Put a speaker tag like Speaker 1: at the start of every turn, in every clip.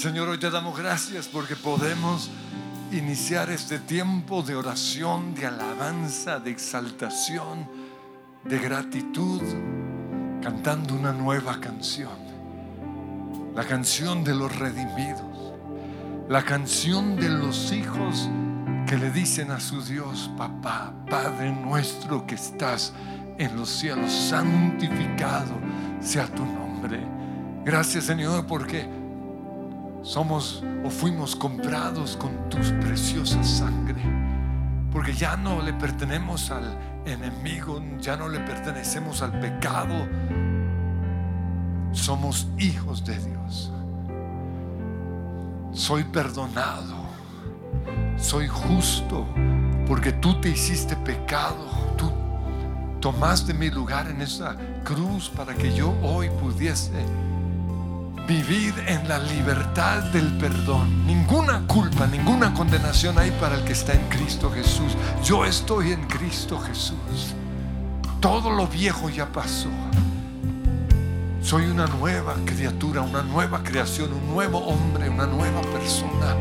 Speaker 1: Señor, hoy te damos
Speaker 2: gracias porque podemos iniciar este tiempo de oración, de alabanza, de exaltación, de gratitud, cantando una nueva canción. La canción de los redimidos. La canción de los hijos que le dicen a su Dios, papá, Padre nuestro que estás en los cielos, santificado sea tu nombre. Gracias Señor porque somos o fuimos comprados con tu preciosa sangre. Porque ya no le pertenecemos al enemigo, ya no le pertenecemos al pecado. Somos hijos de Dios. Soy perdonado. Soy justo porque tú te hiciste pecado. Tú tomaste mi lugar en esa cruz para que yo hoy pudiese vivir en la libertad del perdón. Ninguna culpa, ninguna condenación hay para el que está en Cristo Jesús. Yo estoy en Cristo Jesús. Todo lo viejo ya pasó. Soy una nueva criatura, una nueva creación, un nuevo hombre, una nueva persona.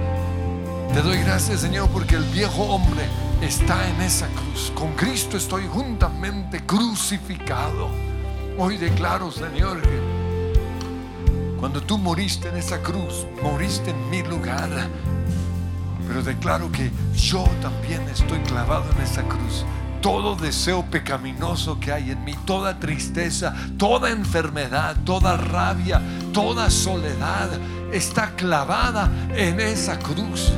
Speaker 2: Te doy gracias, Señor, porque el viejo hombre está en esa cruz. Con Cristo estoy juntamente crucificado. Hoy declaro, Señor, cuando tú moriste en esa cruz, moriste en mi lugar. Pero declaro que yo también estoy clavado en esa cruz. Todo deseo pecaminoso que hay en mí, toda tristeza, toda enfermedad, toda rabia, toda soledad está clavada en esa cruz.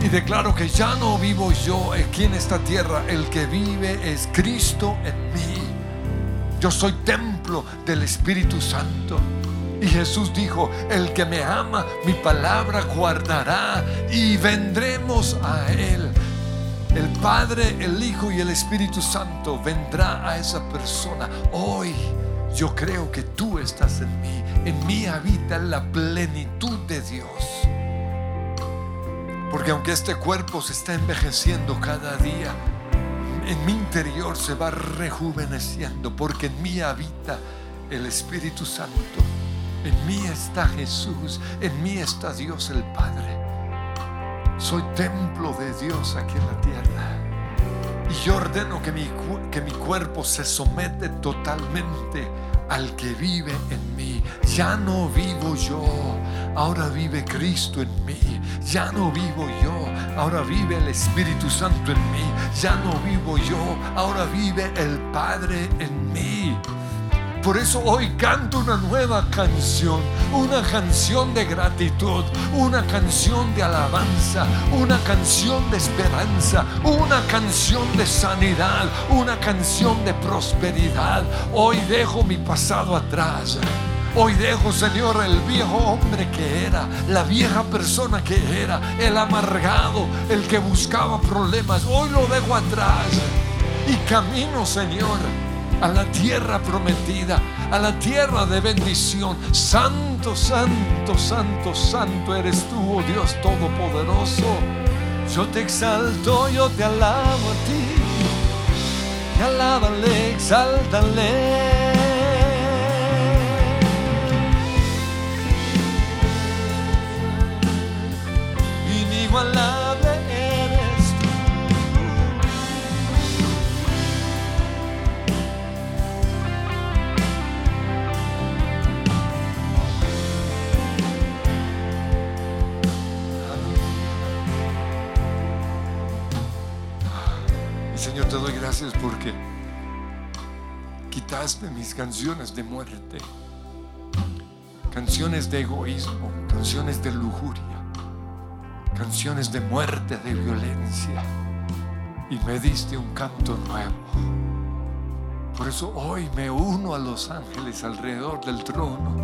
Speaker 2: Y declaro que ya no vivo yo aquí en esta tierra, el que vive es Cristo en mí. Yo soy templo del Espíritu Santo. Y Jesús dijo, el que me ama, mi palabra guardará y vendremos a Él. El Padre, el Hijo y el Espíritu Santo vendrá a esa persona. Hoy yo creo que tú estás en mí. En mí habita la plenitud de Dios. Porque aunque este cuerpo se está envejeciendo cada día, en mi interior se va rejuveneciendo. Porque en mí habita el Espíritu Santo. En mí está Jesús. En mí está Dios el Padre. Soy templo de Dios aquí en la tierra. Y yo ordeno que mi, que mi cuerpo se somete totalmente al que vive en mí. Ya no vivo yo, ahora vive Cristo en mí. Ya no vivo yo, ahora vive el Espíritu Santo en mí. Ya no vivo yo, ahora vive el Padre en mí. Por eso hoy canto una nueva canción, una canción de gratitud, una canción de alabanza, una canción de esperanza, una canción de sanidad, una canción de prosperidad. Hoy dejo mi pasado atrás. Hoy dejo, Señor, el viejo hombre que era, la vieja persona que era, el amargado, el que buscaba problemas. Hoy lo dejo atrás y camino, Señor a la tierra prometida, a la tierra de bendición. Santo, santo, santo, santo eres tú, oh Dios Todopoderoso. Yo te exalto, yo te alabo a ti. Te alábale, exáltale. Inigualable. Señor, te doy gracias porque quitaste mis canciones de muerte, canciones de egoísmo, canciones de lujuria, canciones de muerte, de violencia, y me diste un canto nuevo. Por eso hoy me uno a los ángeles alrededor del trono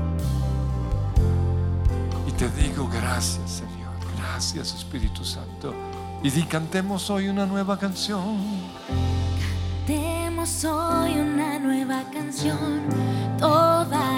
Speaker 2: y te digo gracias, Señor, gracias Espíritu Santo. Y di, cantemos hoy una nueva canción.
Speaker 1: Cantemos hoy una nueva canción. Toda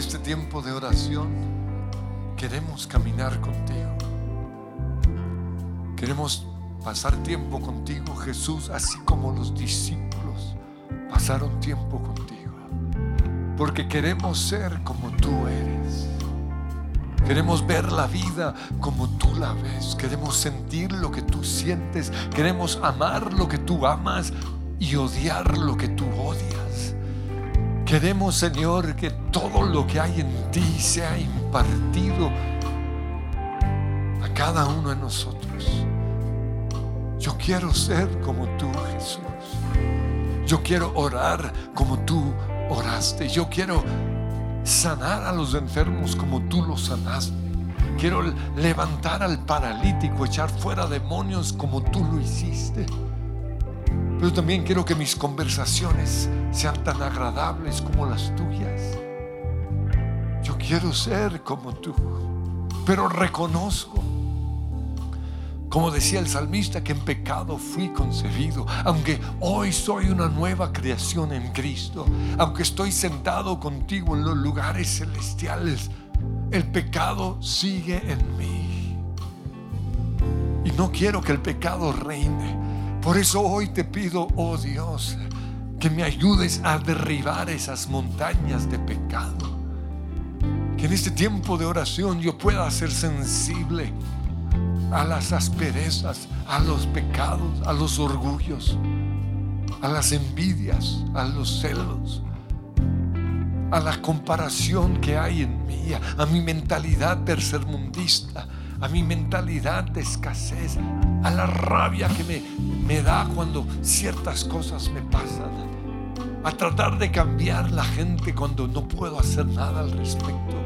Speaker 2: este tiempo de oración queremos caminar contigo. Queremos pasar tiempo contigo, Jesús, así como los discípulos pasaron tiempo contigo. Porque queremos ser como tú eres. Queremos ver la vida como tú la ves. Queremos sentir lo que tú sientes. Queremos amar lo que tú amas y odiar lo que tú odias. Queremos, Señor, que todo lo que hay en ti sea impartido a cada uno de nosotros. Yo quiero ser como tú, Jesús. Yo quiero orar como tú oraste. Yo quiero sanar a los enfermos como tú los sanaste. Quiero levantar al paralítico, echar fuera demonios como tú lo hiciste. Pero también quiero que mis conversaciones sean tan agradables como las tuyas. Yo quiero ser como tú, pero reconozco como decía el salmista, que en pecado fui concebido, aunque hoy soy una nueva creación en Cristo, aunque estoy sentado contigo en los lugares celestiales, el pecado sigue en mí. Y no quiero que el pecado reine. Por eso hoy te pido, oh Dios, que me ayudes a derribar esas montañas de pecado. Que en este tiempo de oración yo pueda ser sensible a las asperezas, a los pecados, a los orgullos, a las envidias, a los celos, a la comparación que hay en mí, a mi mentalidad tercermundista, a mi mentalidad de escasez, a la rabia que me, me da cuando ciertas cosas me pasan, a tratar de cambiar la gente cuando no puedo hacer nada al respecto.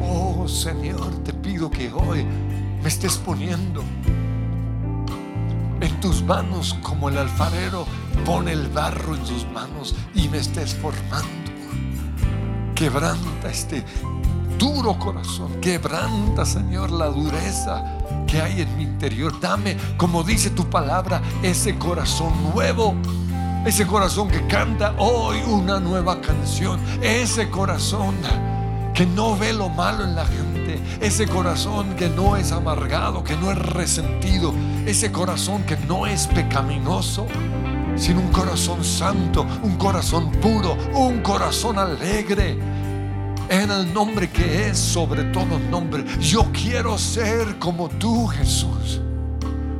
Speaker 2: Oh Señor, te pido que hoy me estés poniendo en tus manos como el alfarero pone el barro en sus manos y me estés formando. Quebranta este duro corazón, quebranta Señor la dureza que hay en mi interior. Dame, como dice tu palabra, ese corazón nuevo. Ese corazón que canta hoy una nueva canción. Ese corazón que no ve lo malo en la gente, ese corazón que no es amargado, que no es resentido, ese corazón que no es pecaminoso, sino un corazón santo, un corazón puro, un corazón alegre. En el nombre que es sobre todo nombre. Yo quiero ser como tú, Jesús.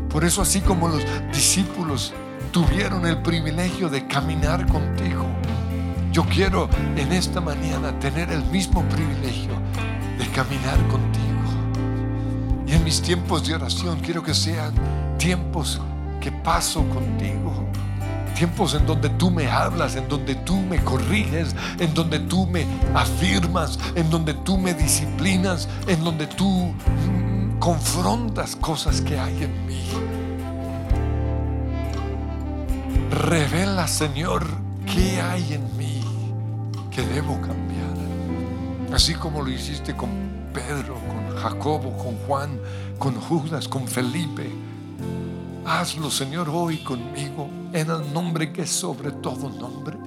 Speaker 2: Por eso así como los discípulos tuvieron el privilegio de caminar contigo, yo quiero en esta mañana tener el mismo privilegio de caminar contigo. Y en mis tiempos de oración quiero que sean tiempos que paso contigo. Tiempos en donde tú me hablas, en donde tú me corriges, en donde tú me afirmas, en donde tú me disciplinas, en donde tú mm, confrontas cosas que hay en mí. Revela, Señor, qué hay en mí que debo cambiar. Así como lo hiciste con Pedro, con Jacobo, con Juan, con Judas, con Felipe. Hazlo, Señor, hoy conmigo en el nombre que es sobre todo nombre.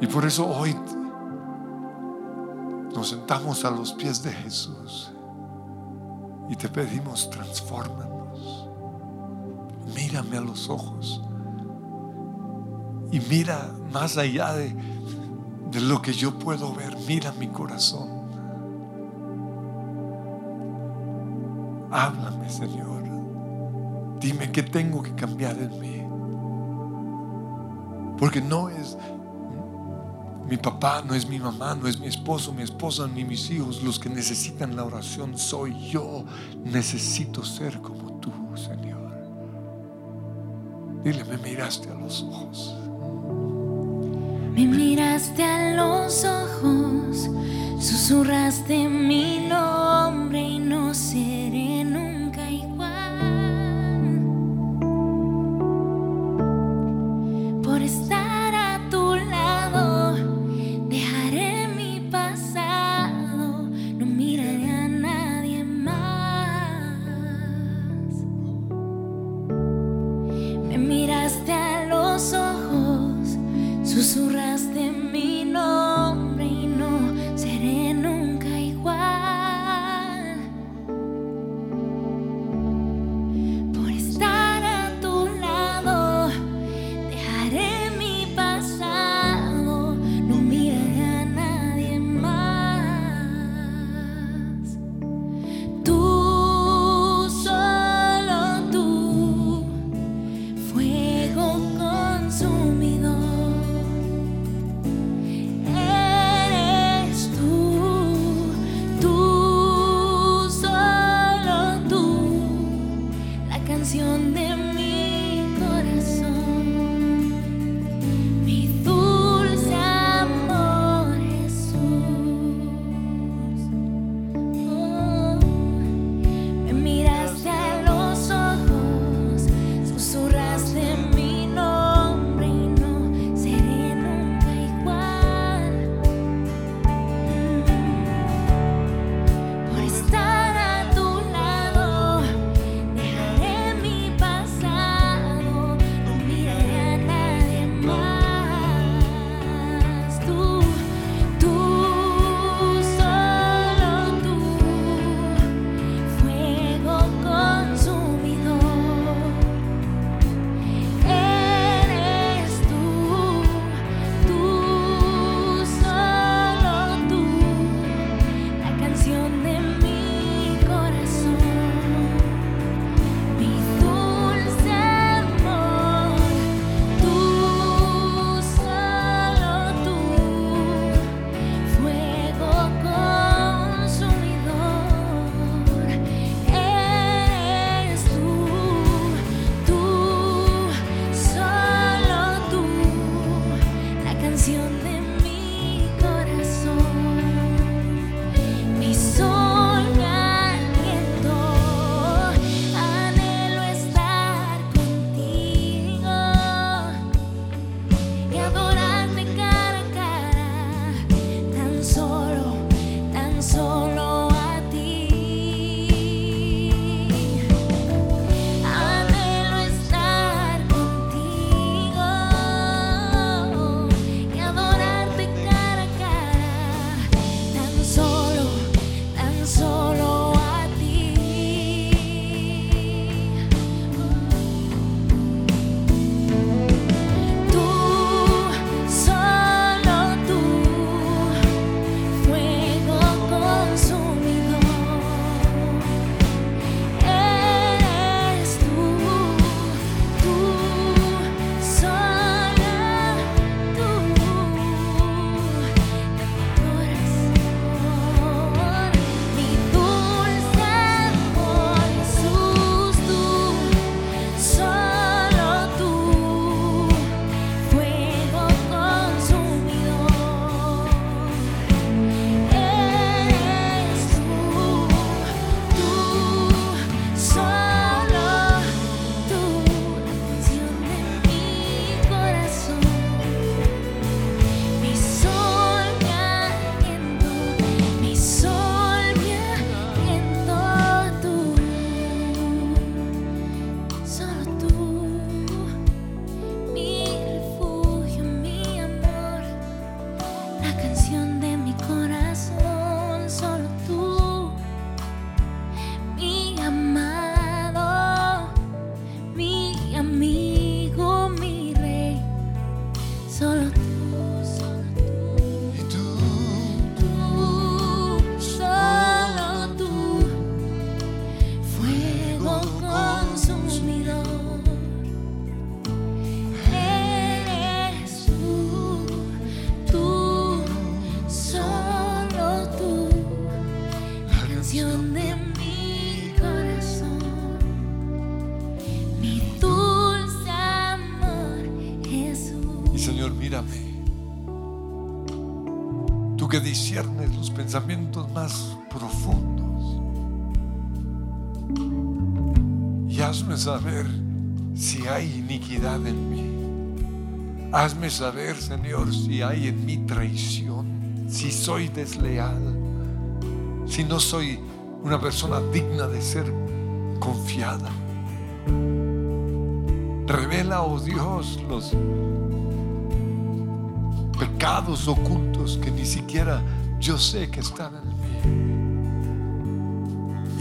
Speaker 2: Y por eso hoy nos sentamos a los pies de Jesús y te pedimos, transfórmanos. Mírame a los ojos y mira más allá de, de lo que yo puedo ver, mira mi corazón. Háblame, Señor. Dime qué tengo que cambiar en mí. Porque no es mi papá, no es mi mamá, no es mi esposo, mi esposa, ni mis hijos los que necesitan la oración. Soy yo. Necesito ser como tú, Señor. Dile, me miraste a los ojos.
Speaker 1: Me miraste a los ojos, susurraste mi nombre
Speaker 2: hay iniquidad en mí. Hazme saber, Señor, si hay en mí traición, si soy desleal, si no soy una persona digna de ser confiada. Revela, oh Dios, los pecados ocultos que ni siquiera yo sé que están en.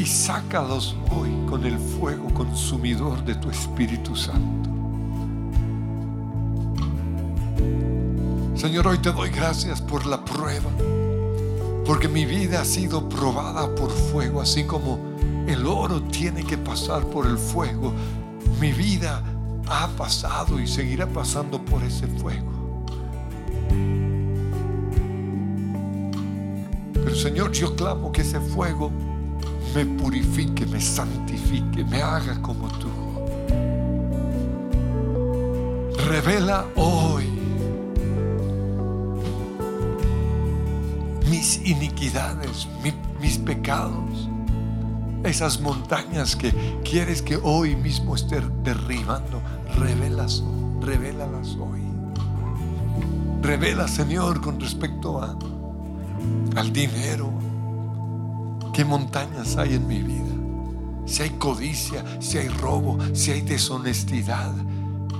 Speaker 2: Y sácalos hoy con el fuego consumidor de tu Espíritu Santo. Señor, hoy te doy gracias por la prueba, porque mi vida ha sido probada por fuego, así como el oro tiene que pasar por el fuego. Mi vida ha pasado y seguirá pasando por ese fuego. Pero Señor, yo clamo que ese fuego me purifique, me santifique, me haga como tú. Revela hoy mis iniquidades, mi- mis pecados, esas montañas que quieres que hoy mismo esté derribando, revelas, revélalas hoy. Revela, Señor, con respecto a, al dinero, qué montañas hay en mi vida. Si hay codicia, si hay robo, si hay deshonestidad,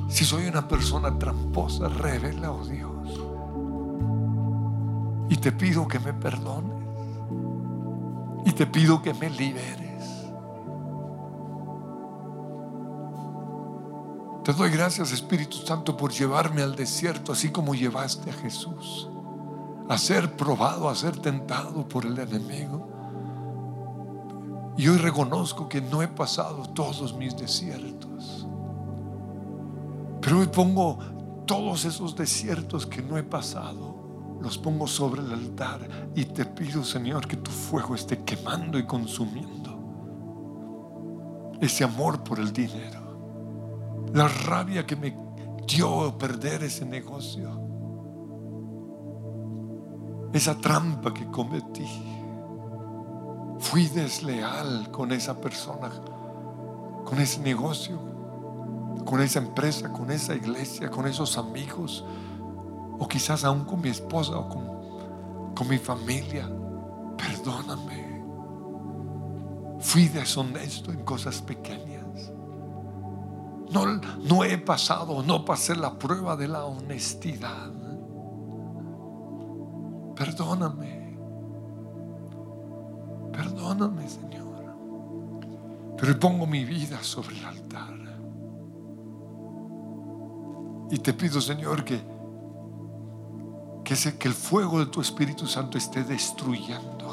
Speaker 2: si soy una persona tramposa, revela, oh Dios. Y te pido que me perdones. Y te pido que me liberes. Te doy gracias, Espíritu Santo, por llevarme al desierto, así como llevaste a Jesús. A ser probado, a ser tentado por el enemigo. Y hoy reconozco que no he pasado todos mis desiertos. Pero hoy pongo todos esos desiertos que no he pasado los pongo sobre el altar y te pido, Señor, que tu fuego esté quemando y consumiendo ese amor por el dinero, la rabia que me dio perder ese negocio, esa trampa que cometí. Fui desleal con esa persona, con ese negocio, con esa empresa, con esa iglesia, con esos amigos o quizás aún con mi esposa o con, con mi familia. Perdóname. Fui deshonesto en cosas pequeñas. No, no he pasado, no pasé la prueba de la honestidad. Perdóname. Perdóname, Señor. Pero pongo mi vida sobre el altar. Y te pido, Señor, que que, que el fuego de tu Espíritu Santo esté destruyendo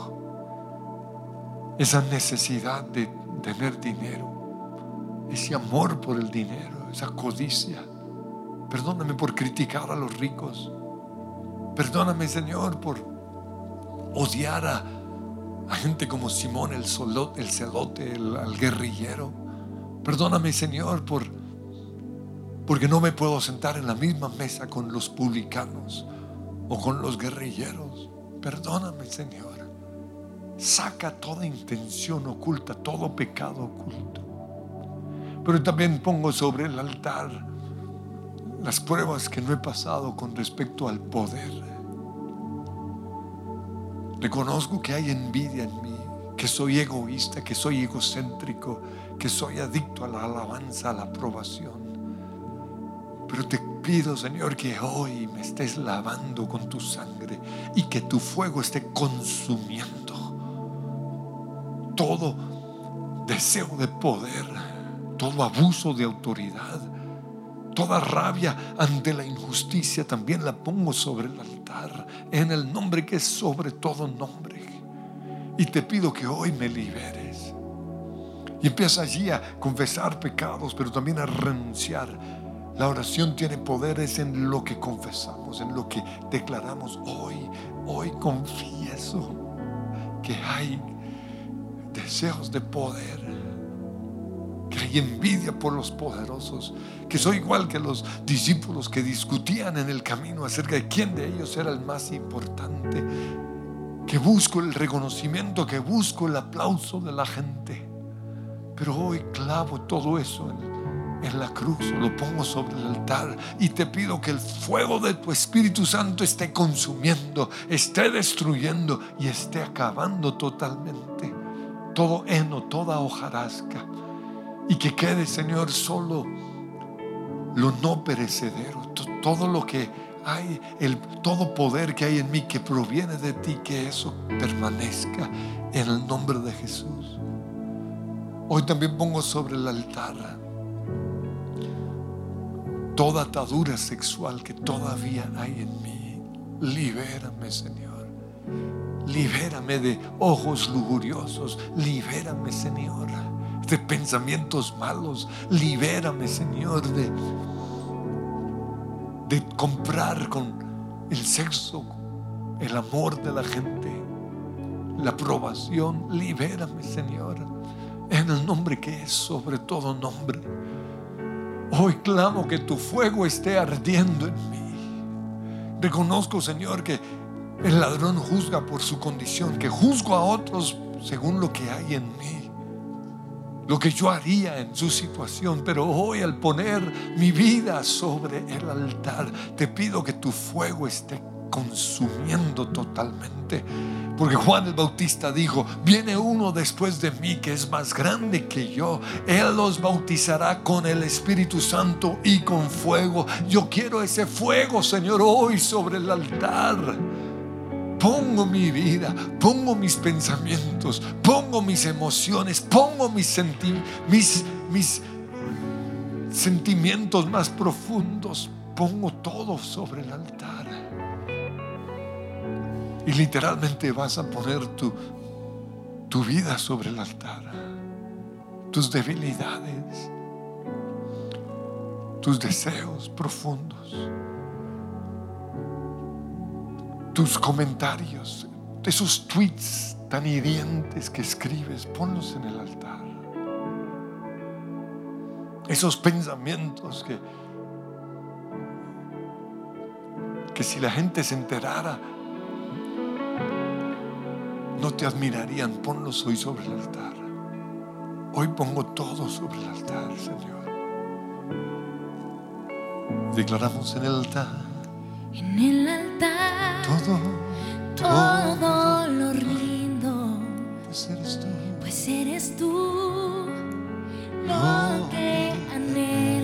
Speaker 2: esa necesidad de tener dinero, ese amor por el dinero, esa codicia. Perdóname por criticar a los ricos. Perdóname, Señor, por odiar a, a gente como Simón el, el celote, el, al guerrillero. Perdóname, Señor, por porque no me puedo sentar en la misma mesa con los publicanos o con los guerrilleros. Perdóname, Señor. Saca toda intención oculta, todo pecado oculto. Pero también pongo sobre el altar las pruebas que no he pasado con respecto al poder. Reconozco que hay envidia en mí, que soy egoísta, que soy egocéntrico, que soy adicto a la alabanza, a la aprobación. Pero te pido, Señor, que hoy me estés lavando con tu sangre y que tu fuego esté consumiendo todo deseo de poder, todo abuso de autoridad, toda rabia ante la injusticia también la pongo sobre el altar en el nombre que es sobre todo nombre. Y te pido que hoy me liberes. Y empieza allí a confesar pecados, pero también a renunciar. La oración tiene poderes en lo que confesamos, en lo que declaramos hoy. Hoy confieso que hay deseos de poder, que hay envidia por los poderosos, que soy igual que los discípulos que discutían en el camino acerca de quién de ellos era el más importante, que busco el reconocimiento, que busco el aplauso de la gente. Pero hoy clavo todo eso en en la cruz, lo pongo sobre el altar y te pido que el fuego de tu Espíritu Santo esté consumiendo, esté destruyendo y esté acabando totalmente todo heno, toda hojarasca y que quede, Señor, solo lo no perecedero, todo lo que hay, el todo poder que hay en mí que proviene de ti, que eso permanezca en el nombre de Jesús. Hoy también pongo sobre el altar toda atadura sexual que todavía hay en mí. Libérame, Señor. Libérame de ojos lujuriosos. Libérame, Señor, de pensamientos malos. Libérame, Señor, de, de comprar con el sexo el amor de la gente, la aprobación. Libérame, Señor, en el nombre que es sobre todo nombre Hoy clamo que tu fuego esté ardiendo en mí. Reconozco, Señor, que el ladrón juzga por su condición, que juzgo a otros según lo que hay en mí, lo que yo haría en su situación. Pero hoy al poner mi vida sobre el altar, te pido que tu fuego esté consumiendo totalmente porque Juan el Bautista dijo, viene uno después de mí que es más grande que yo. Él los bautizará con el Espíritu Santo y con fuego. Yo quiero ese fuego, Señor, hoy sobre el altar. Pongo mi vida, pongo mis pensamientos, pongo mis emociones, pongo mis, mis, mis sentimientos más profundos. Pongo todo sobre el altar. Y literalmente vas a poner tu, tu vida sobre el altar. Tus debilidades. Tus deseos profundos. Tus comentarios. Esos tweets tan hirientes que escribes. Ponlos en el altar. Esos pensamientos que, que si la gente se enterara, no te admirarían, ponlos hoy sobre el altar. Hoy pongo todo sobre el altar, Señor. Declaramos
Speaker 1: en el altar. En el altar. Todo. Todo, lo rindo. Pues eres tú. Pues eres tú. Lo que anhelo.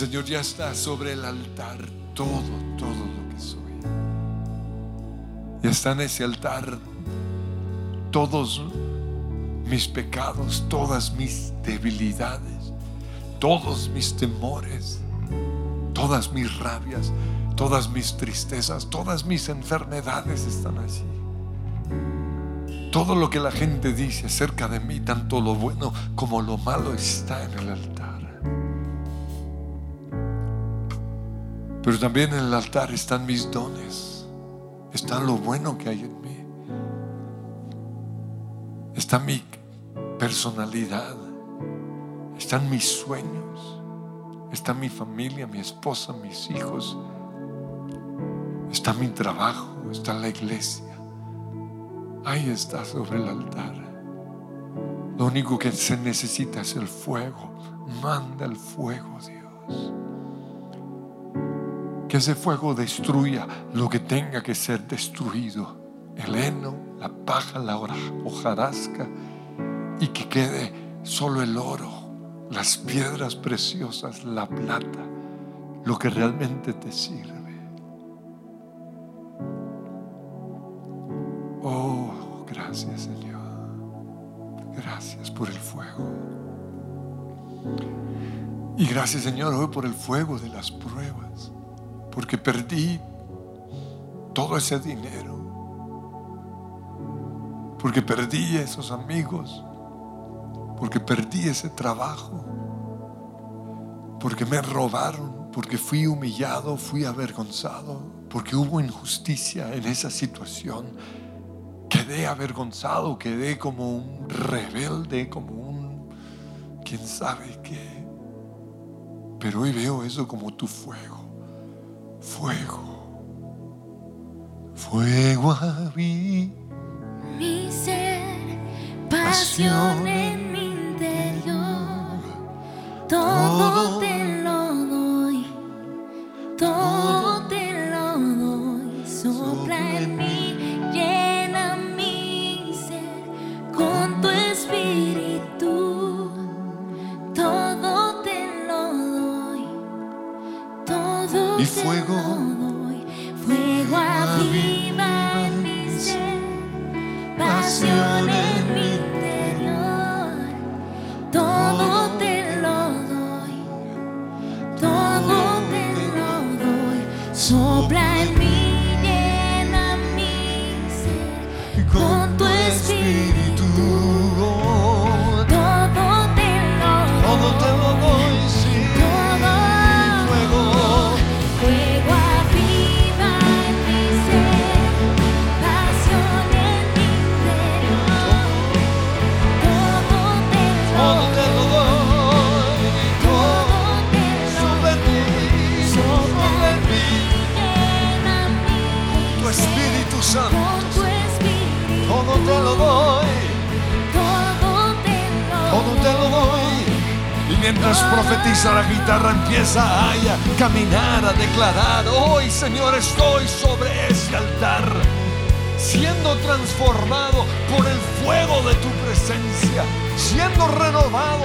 Speaker 2: Señor, ya está sobre el altar todo, todo lo que soy. Ya está en ese altar todos mis pecados, todas mis debilidades, todos mis temores, todas mis rabias, todas mis tristezas, todas mis enfermedades están allí. Todo lo que la gente dice acerca de mí, tanto lo bueno como lo malo, está en el altar. Pero también en el altar están mis dones. Está lo bueno que hay en mí. Está mi personalidad. Están mis sueños. Está mi familia, mi esposa, mis hijos. Está mi trabajo. Está la iglesia. Ahí está sobre el altar. Lo único que se necesita es el fuego. Manda el fuego, Dios. Que ese fuego destruya lo que tenga que ser destruido. El heno, la paja, la hojarasca. Y que quede solo el oro, las piedras preciosas, la plata, lo que realmente te sirve. Oh, gracias Señor. Gracias por el fuego. Y gracias Señor hoy por el fuego de las pruebas, porque perdí todo ese dinero, porque perdí esos amigos, porque perdí ese trabajo, porque me robaron, porque fui humillado, fui avergonzado, porque hubo injusticia en esa situación. Quedé avergonzado, quedé como un rebelde, como un quién sabe qué. Pero hoy veo eso como tu fuego, fuego, fuego a mí.
Speaker 1: Mi ser, pasión en mi interior, todo te
Speaker 2: mientras profetiza la guitarra empieza a caminar, a declarar, hoy Señor estoy sobre ese altar, siendo transformado por el fuego de tu presencia, siendo renovado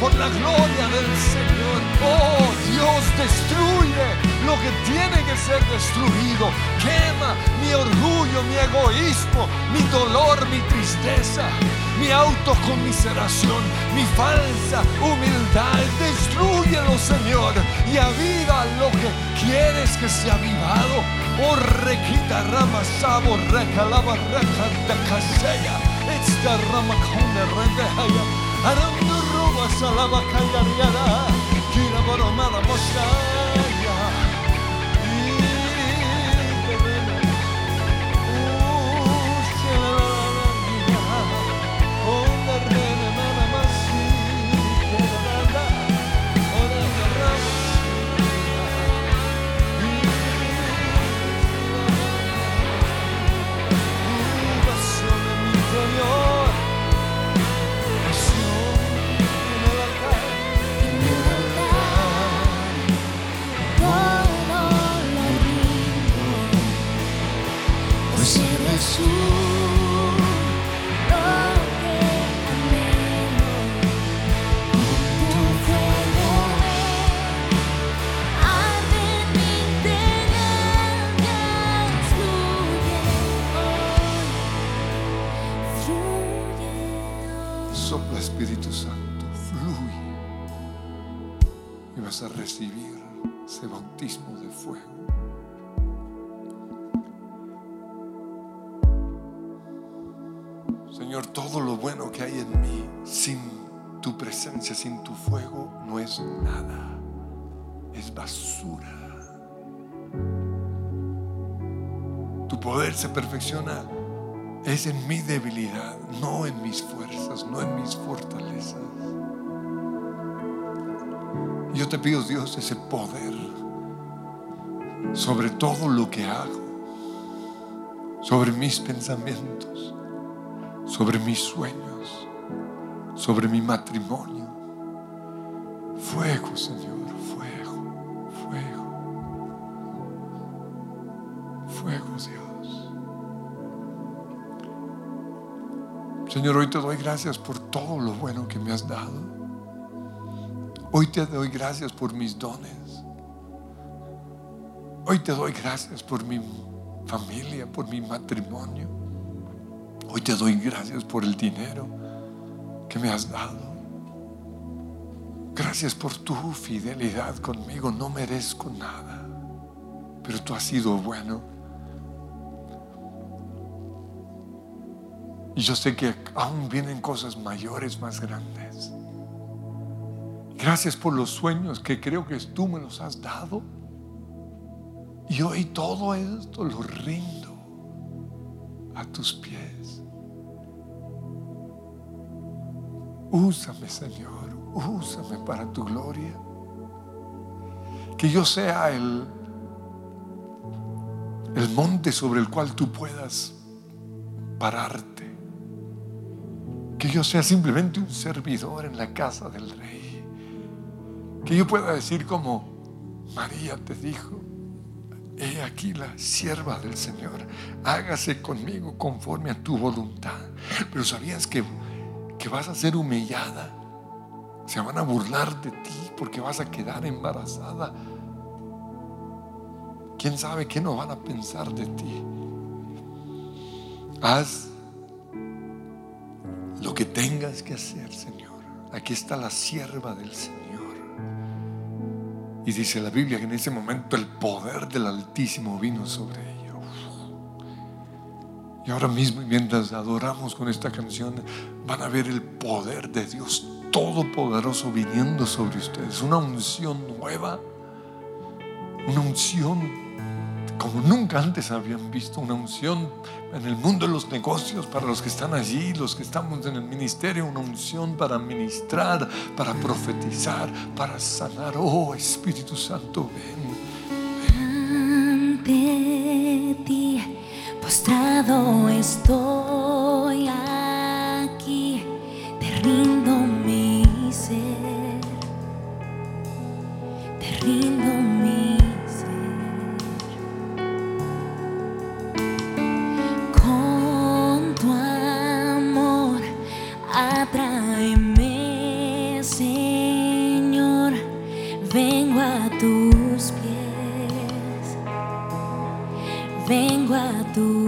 Speaker 2: por la gloria del Señor. Oh Dios, destruye lo que tiene que ser destruido. Quema mi orgullo, mi egoísmo, mi dolor, mi tristeza, mi autocomiseración, mi falsa humildad. Destruyelo, Señor, y aviva lo que quieres que sea avivado. Oh, requita rama sabo, reca lava, reca de casella. Esta rama con rendehaya. Arando roba salaba callariada. Kira boromada mosaya. Espíritu Santo, fluye. Y vas a recibir ese bautismo de fuego. Señor, todo lo bueno que hay en mí, sin tu presencia, sin tu fuego, no es nada. Es basura. Tu poder se perfecciona es en mi debilidad, no en mis fuerzas, no en mis fortalezas. Yo te pido, Dios, ese poder sobre todo lo que hago, sobre mis pensamientos, sobre mis sueños, sobre mi matrimonio. Fuego, Señor, fuego, fuego, fuego, Dios. Señor, hoy te doy gracias por todo lo bueno que me has dado. Hoy te doy gracias por mis dones. Hoy te doy gracias por mi familia, por mi matrimonio. Hoy te doy gracias por el dinero. que me has dado. Gracias por tu fidelidad conmigo. No merezco nada, pero tú has sido bueno. Y yo sé que aún vienen cosas mayores, más grandes. Gracias por los sueños que creo que tú me los has dado. Y hoy todo esto lo rindo a tus pies. Úsame, Señor, úsame para tu gloria. Que yo sea el, el monte sobre el cual tú puedas pararte. Que yo sea simplemente un servidor en la casa del rey. Que yo pueda decir como María te dijo, he aquí la sierva del Señor, hágase conmigo conforme a tu voluntad. Pero sabías que, que vas a ser humillada, se van a burlar de ti porque vas a quedar embarazada. ¿Quién sabe qué no van a pensar de ti? Haz lo que tengas que hacer, Señor. Aquí está la sierva del Señor. Y dice la Biblia que en ese momento el poder del Altísimo vino sobre ella. Y ahora mismo, mientras adoramos con esta canción, van a ver el poder de Dios Todopoderoso viniendo sobre ustedes. Una unción nueva. Una unción como nunca antes habían visto una unción en el mundo de los negocios para los que están allí, los que estamos en el ministerio, una unción para ministrar, para profetizar, para sanar. Oh Espíritu Santo,
Speaker 1: ven. Ante ti, postrado estoy aquí, te rindo mi ser, te rindo mi tú.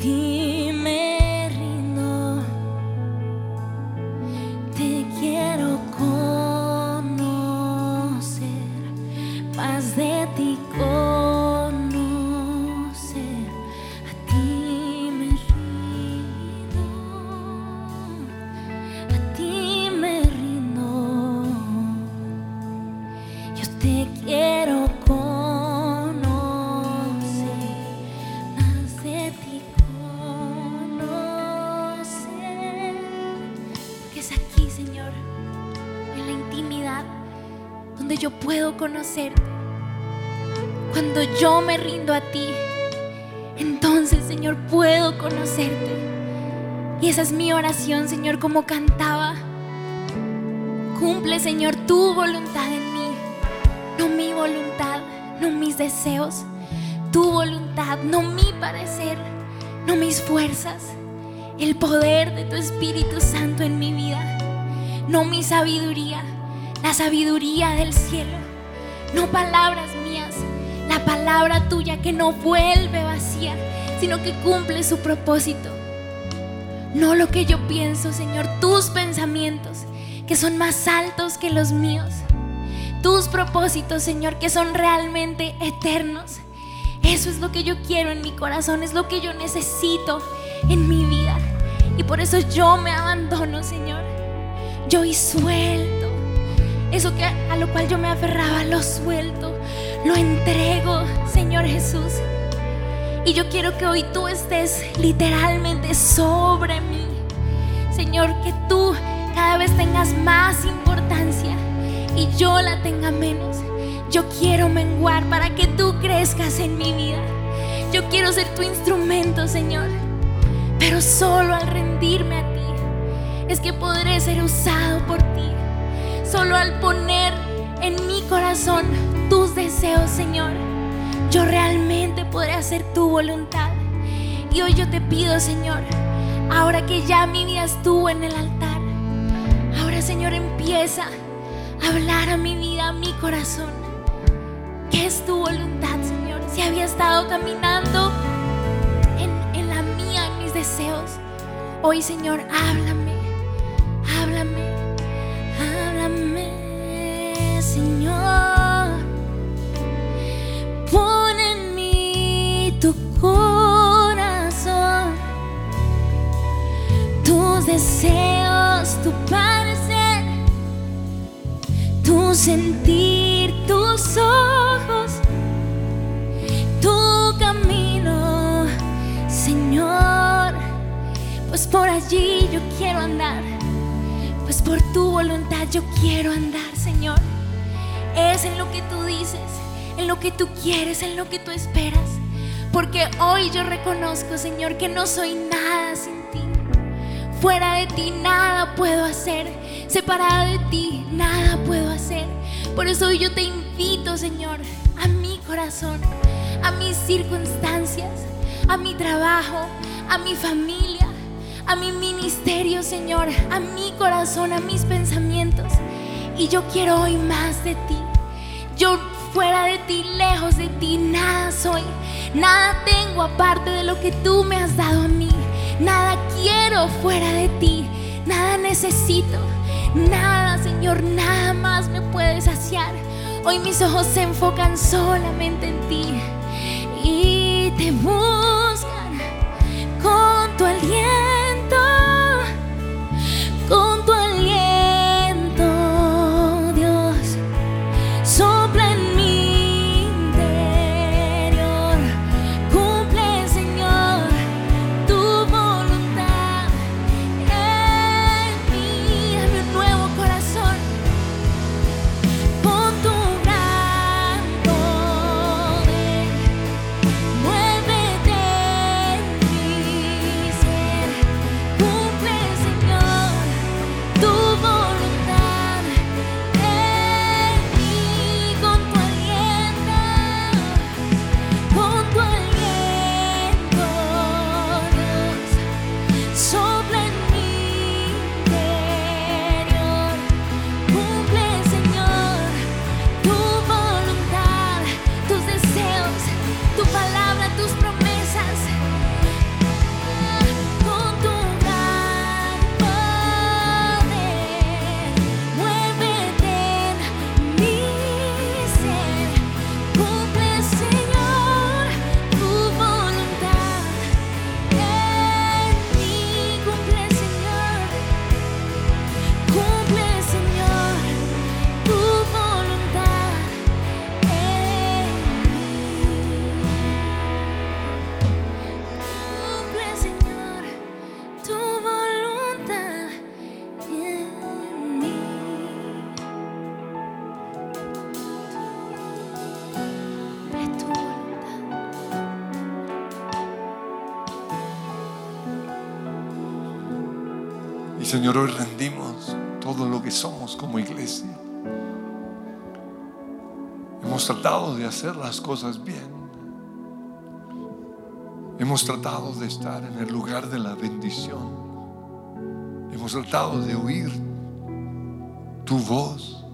Speaker 1: Ti conocerte. Cuando yo me rindo a ti, entonces, Señor, puedo conocerte. Y esa es mi oración, Señor, como cantaba. Cumple, Señor, tu voluntad en mí, no mi voluntad, no mis deseos tu voluntad, no mi parecer, no mis fuerzas, el poder de tu Espíritu Santo en mi vida, no mi sabiduría, la sabiduría del cielo, no palabras mías, la palabra tuya que no vuelve vacía, sino que cumple su propósito. No lo que yo pienso, Señor, tus pensamientos, que son más altos que los míos. Tus propósitos, Señor, que son realmente eternos. Eso es lo que yo quiero en mi corazón, es lo que yo necesito en mi vida. Y por eso yo me abandono, Señor. Yo y suelto. Eso que a lo cual yo me aferraba, lo suelto. Lo entrego, Señor Jesús. Y yo quiero que hoy tú estés literalmente sobre mí. Señor, que tú cada vez tengas más importancia y yo la tenga menos. Yo quiero menguar para que tú crezcas en mi vida. Yo quiero ser tu instrumento, Señor. Pero solo al rendirme a ti es que podré ser usado por ti. Solo al poner en mi corazón tus deseos, Señor, yo realmente podré hacer tu voluntad. Y hoy yo te pido, Señor, ahora que ya mi vida estuvo en el altar, ahora, Señor, empieza a hablar a mi vida, a mi corazón. ¿Qué es tu voluntad, Señor? Si había estado caminando en, en la mía, en mis deseos, hoy, Señor, háblame, háblame, háblame, Señor. Pon en mí tu corazón, tus deseos, tu parecer, tu sentir, tus ojos, tu camino, Señor. Pues por allí yo quiero andar, pues por tu voluntad yo quiero andar, Señor. Es en lo que tú dices, en lo que tú quieres, en lo que tú esperas. Porque hoy yo reconozco, Señor, que no soy nada sin ti. Fuera de ti nada puedo hacer. Separada de ti nada puedo hacer. Por eso hoy yo te invito, Señor, a mi corazón, a mis circunstancias, a mi trabajo, a mi familia, a mi ministerio, Señor, a mi corazón, a mis pensamientos. Y yo quiero hoy más de ti. Yo fuera de ti, lejos de ti, nada soy. Nada tengo aparte de lo que tú me has dado a mí. Nada quiero fuera de ti. Nada necesito. Nada, Señor, nada más me puede saciar. Hoy mis ojos se enfocan solamente en ti. Y te buscan con tu aliento. Señor,
Speaker 2: hoy rendimos todo lo que somos como iglesia. Hemos tratado de hacer las cosas bien. Hemos tratado de estar en el lugar de la bendición. Hemos tratado de oír tu voz,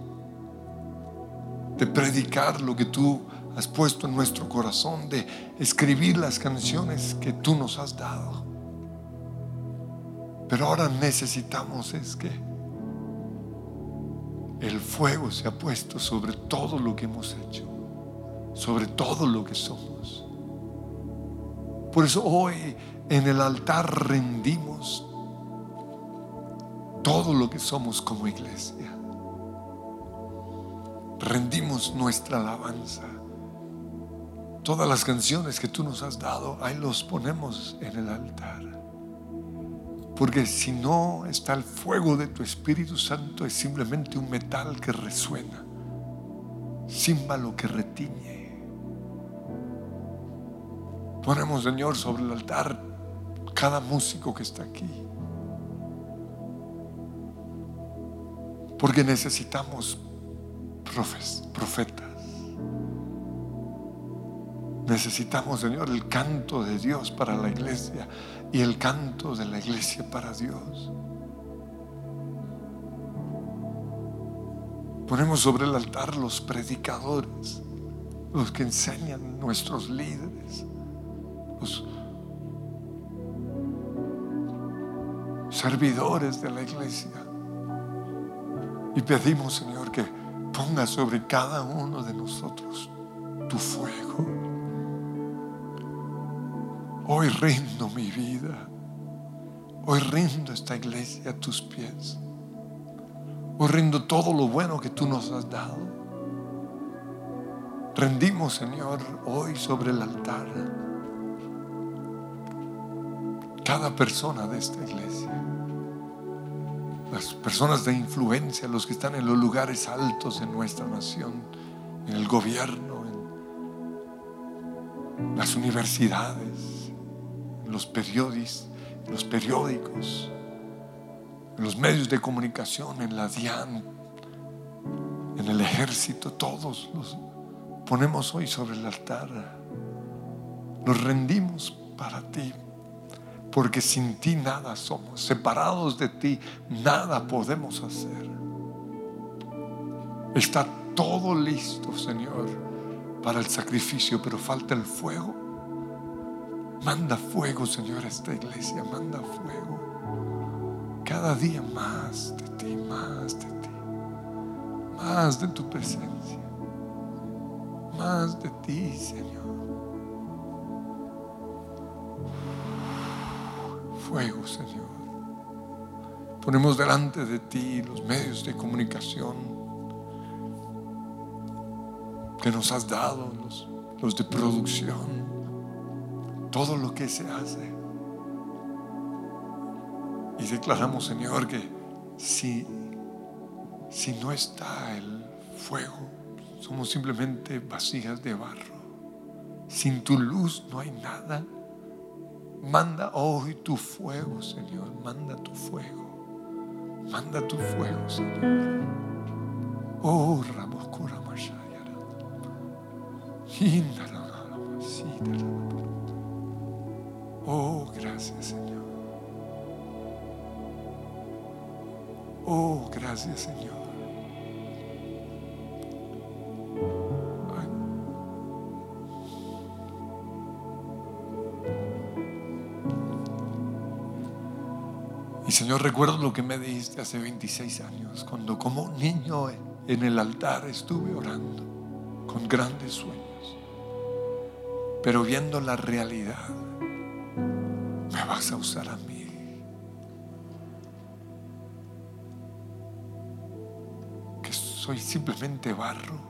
Speaker 2: de predicar lo que tú has puesto en nuestro corazón, de escribir las canciones que tú nos has dado. Pero ahora necesitamos es que el fuego se ha puesto sobre todo lo que hemos hecho, sobre todo lo que somos. Por eso hoy en el altar rendimos todo lo que somos como iglesia. Rendimos nuestra alabanza. Todas las canciones que tú nos has dado, ahí los ponemos en el altar. Porque si no está el fuego de tu Espíritu Santo, es simplemente un metal que resuena, címbalo que retiñe. Ponemos, Señor, sobre el altar cada músico que está aquí. Porque necesitamos profetas. Necesitamos, Señor, el canto de Dios para la iglesia y el canto de la iglesia para Dios. Ponemos sobre el altar los predicadores, los que enseñan nuestros líderes, los servidores de la iglesia. Y pedimos, Señor, que ponga sobre cada uno de nosotros tu fuego. Hoy rindo mi vida. Hoy rindo esta iglesia a tus pies. Hoy rindo todo lo bueno que tú nos has dado. Rendimos, Señor, hoy sobre el altar cada persona de esta iglesia las personas de influencia, los que están en los lugares altos en nuestra nación, en el gobierno, en las universidades, los periódicos, los periódicos, en los medios de comunicación, en la DIAN, en el ejército, todos los ponemos hoy sobre el altar. Los rendimos para ti, porque sin ti nada somos. Separados de ti nada podemos hacer. Está todo listo, Señor, para el sacrificio, pero falta el fuego. Manda fuego, Señor, a esta iglesia, manda fuego. Cada día más de ti, más de ti, más de tu presencia, más de ti, Señor. fuego, Señor. Ponemos delante de ti los medios de comunicación que nos has dado, los, los de producción, todo lo que se hace. Y declaramos, Señor, que si, si no está el fuego, somos simplemente vasijas de barro. Sin tu luz no hay nada. Manda hoy tu fuego, Señor. Manda tu fuego. Manda tu fuego, Señor. Oh, Ramoscura Mashayara. Oh, gracias, Señor. Oh, gracias, Señor. Señor, recuerdo lo que me dijiste hace 26 años, cuando como niño en el altar estuve orando con grandes sueños, pero viendo la realidad, vas a usar a mí. Que soy simplemente barro,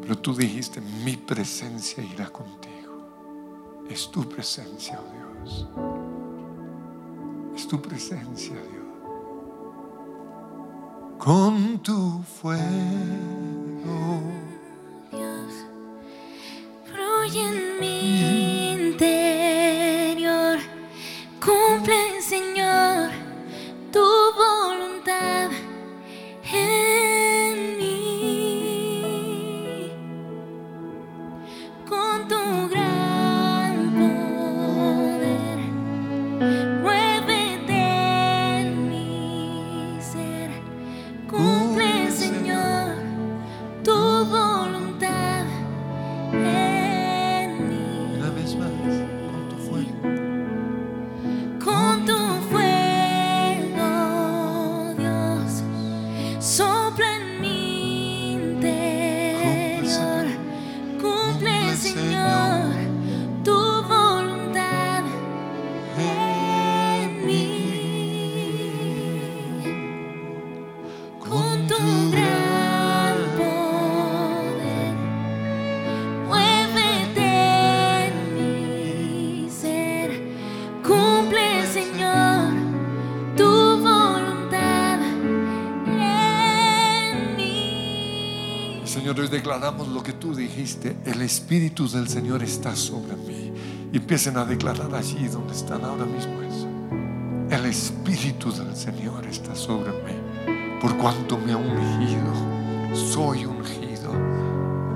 Speaker 2: pero tú dijiste, mi presencia irá contigo. Es tu presencia, oh Dios tu presencia, Dios. Con tu fuego.
Speaker 1: Dios, fluye en mi
Speaker 2: declaramos lo que tú dijiste. El Espíritu del Señor está sobre mí. Y empiecen a declarar allí donde están ahora mismo eso. El Espíritu del Señor está sobre mí. Por cuanto me ha ungido. Soy ungido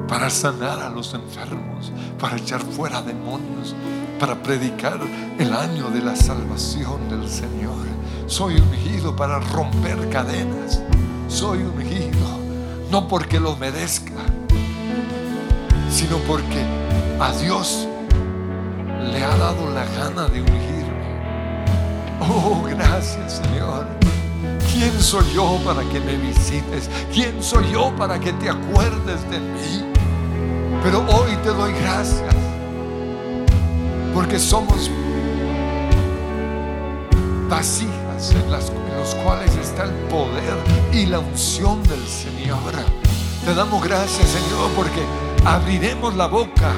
Speaker 2: para sanar a los enfermos, para echar fuera demonios, para predicar el año de la salvación del Señor. Soy ungido para romper cadenas. Soy ungido no porque lo merezca, sino porque a Dios le ha dado la gana de ungirme. Oh, gracias Señor. ¿Quién soy yo para que me visites? ¿Quién soy yo para que te acuerdes de mí? Pero hoy te doy gracias porque somos vasijas en, las, en los cuales está el poder y la unción del Señor. Te damos gracias, Señor, porque abriremos la boca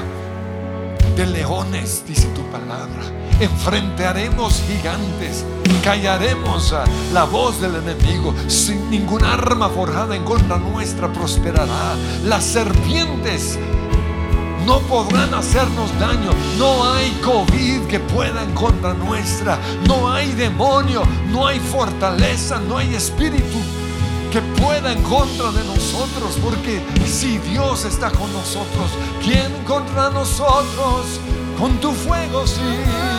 Speaker 2: de leones, dice tu palabra. Enfrentaremos gigantes callaremos la voz del enemigo. Sin ningún arma forjada en contra nuestra prosperará. Las serpientes no podrán hacernos daño. No hay COVID que pueda en contra nuestra. No hay demonio, no hay fortaleza, no hay espíritu que pueda en contra de nosotros. Porque si Dios está con nosotros, ¿quién contra nosotros? Con tu fuego, sí.